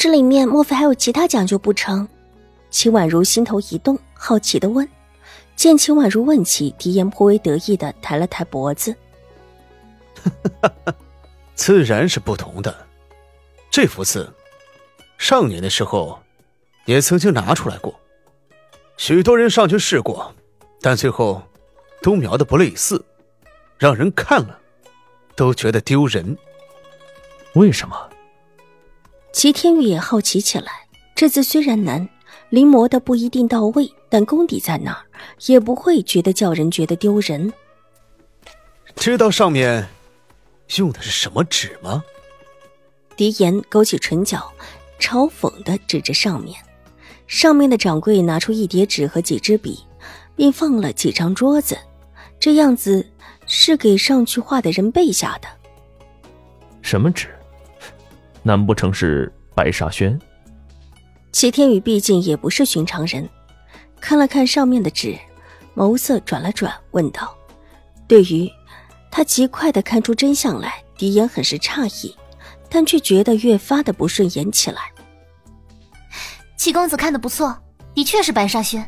这里面莫非还有其他讲究不成？秦婉如心头一动，好奇的问。见秦婉如问起，狄言颇为得意的抬了抬脖子：“ 自然是不同的。这幅字，上年的时候也曾经拿出来过，许多人上去试过，但最后都描的不类似，让人看了都觉得丢人。为什么？”齐天宇也好奇起来，这字虽然难，临摹的不一定到位，但功底在那儿，也不会觉得叫人觉得丢人。知道上面用的是什么纸吗？狄言勾起唇角，嘲讽的指着上面。上面的掌柜拿出一叠纸和几支笔，并放了几张桌子，这样子是给上去画的人背下的。什么纸？难不成是白沙轩？齐天宇毕竟也不是寻常人，看了看上面的纸，眸色转了转，问道：“对于他极快的看出真相来，狄言很是诧异，但却觉得越发的不顺眼起来。”齐公子看的不错，的确是白沙轩。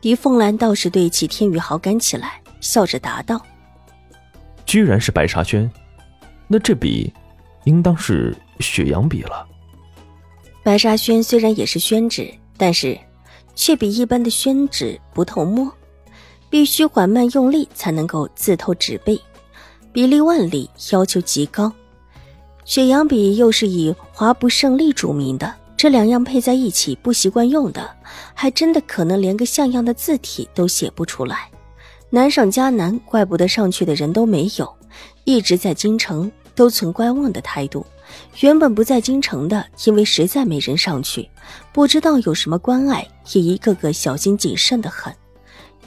狄凤兰倒是对齐天宇好感起来，笑着答道：“居然是白沙轩，那这笔……”应当是雪阳笔了。白沙宣虽然也是宣纸，但是却比一般的宣纸不透墨，必须缓慢用力才能够自透纸背，比例万里，要求极高。雪阳笔又是以华不胜利著名的，这两样配在一起，不习惯用的，还真的可能连个像样的字体都写不出来。难上加难，怪不得上去的人都没有，一直在京城。都存观望的态度。原本不在京城的，因为实在没人上去，不知道有什么关爱，也一个个小心谨慎的很。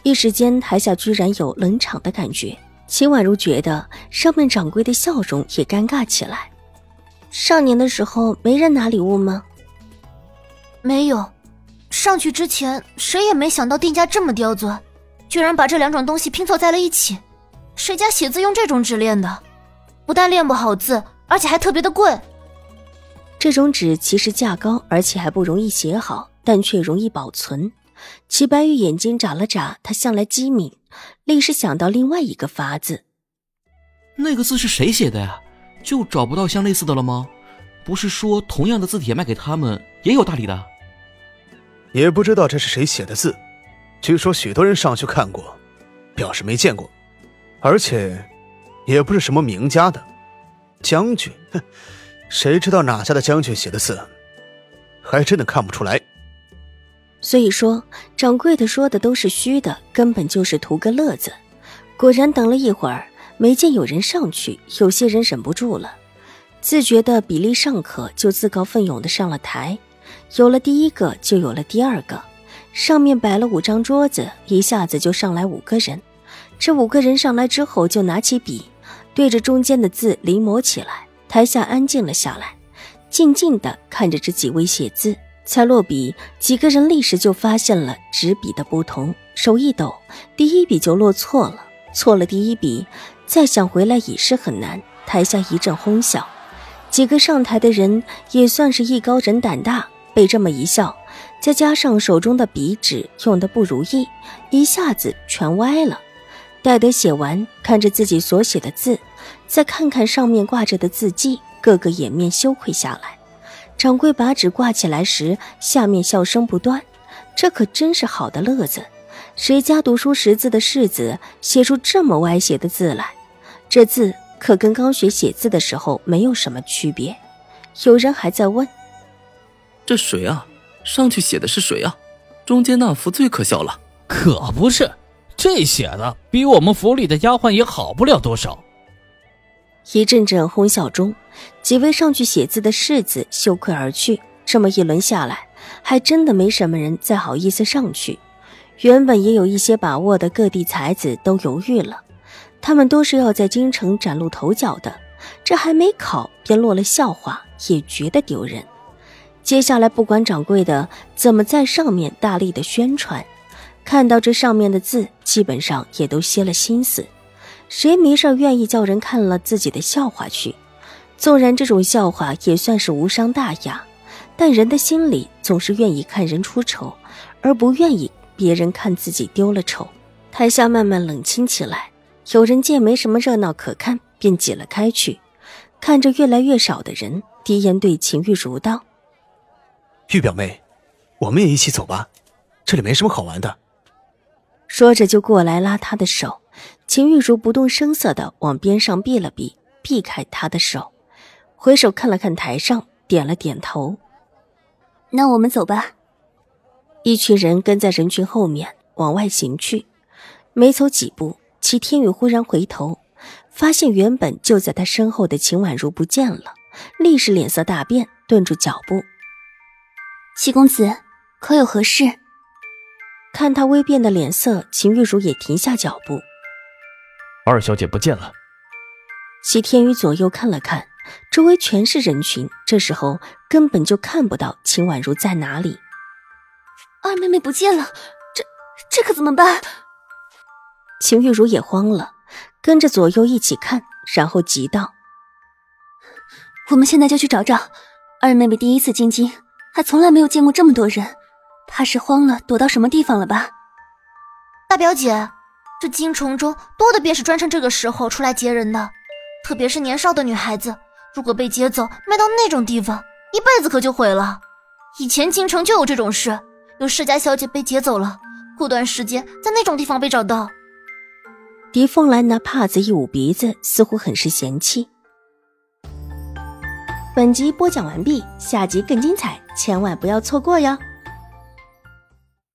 一时间，台下居然有冷场的感觉。秦婉如觉得上面掌柜的笑容也尴尬起来。上年的时候，没人拿礼物吗？没有，上去之前谁也没想到定家这么刁钻，居然把这两种东西拼凑在了一起。谁家写字用这种纸练的？不但练不好字，而且还特别的贵。这种纸其实价高，而且还不容易写好，但却容易保存。齐白玉眼睛眨了眨，他向来机敏，立时想到另外一个法子。那个字是谁写的呀？就找不到相类似的了吗？不是说同样的字帖卖给他们也有大礼的？也不知道这是谁写的字，据说许多人上去看过，表示没见过，而且。也不是什么名家的将军，哼，谁知道哪家的将军写的字，还真的看不出来。所以说，掌柜的说的都是虚的，根本就是图个乐子。果然，等了一会儿，没见有人上去，有些人忍不住了，自觉的比例尚可，就自告奋勇的上了台。有了第一个，就有了第二个。上面摆了五张桌子，一下子就上来五个人。这五个人上来之后，就拿起笔。对着中间的字临摹起来，台下安静了下来，静静的看着这几位写字。才落笔，几个人立时就发现了纸笔的不同，手一抖，第一笔就落错了。错了第一笔，再想回来已是很难。台下一阵哄笑，几个上台的人也算是艺高人胆大，被这么一笑，再加上手中的笔纸用的不如意，一下子全歪了。待得写完，看着自己所写的字，再看看上面挂着的字迹，个个掩面羞愧下来。掌柜把纸挂起来时，下面笑声不断。这可真是好的乐子，谁家读书识字的世子写出这么歪斜的字来？这字可跟刚学写字的时候没有什么区别。有人还在问：“这谁啊？上去写的是谁啊？中间那幅最可笑了。”可不是。这写的比我们府里的丫鬟也好不了多少。一阵阵哄笑中，几位上去写字的世子羞愧而去。这么一轮下来，还真的没什么人再好意思上去。原本也有一些把握的各地才子都犹豫了，他们都是要在京城崭露头角的，这还没考便落了笑话，也觉得丢人。接下来不管掌柜的怎么在上面大力的宣传，看到这上面的字，基本上也都歇了心思。谁没事愿意叫人看了自己的笑话去？纵然这种笑话也算是无伤大雅，但人的心里总是愿意看人出丑，而不愿意。别人看自己丢了丑，台下慢慢冷清起来。有人见没什么热闹可看，便挤了开去。看着越来越少的人，低言对秦玉茹道：“玉表妹，我们也一起走吧，这里没什么好玩的。”说着就过来拉他的手。秦玉茹不动声色的往边上避了避，避开他的手，回首看了看台上，点了点头：“那我们走吧。”一群人跟在人群后面往外行去，没走几步，齐天宇忽然回头，发现原本就在他身后的秦婉如不见了，立时脸色大变，顿住脚步。齐公子，可有何事？看他微变的脸色，秦玉茹也停下脚步。二小姐不见了。齐天宇左右看了看，周围全是人群，这时候根本就看不到秦婉如在哪里。二妹妹不见了，这这可怎么办？秦玉茹也慌了，跟着左右一起看，然后急道：“我们现在就去找找。二妹妹第一次进京，还从来没有见过这么多人，怕是慌了，躲到什么地方了吧？”大表姐，这京城中多的便是专趁这个时候出来劫人的，特别是年少的女孩子，如果被劫走，卖到那种地方，一辈子可就毁了。以前京城就有这种事。有世家小姐被劫走了，过段时间在那种地方被找到。狄凤兰拿帕子一捂鼻子，似乎很是嫌弃。本集播讲完毕，下集更精彩，千万不要错过哟。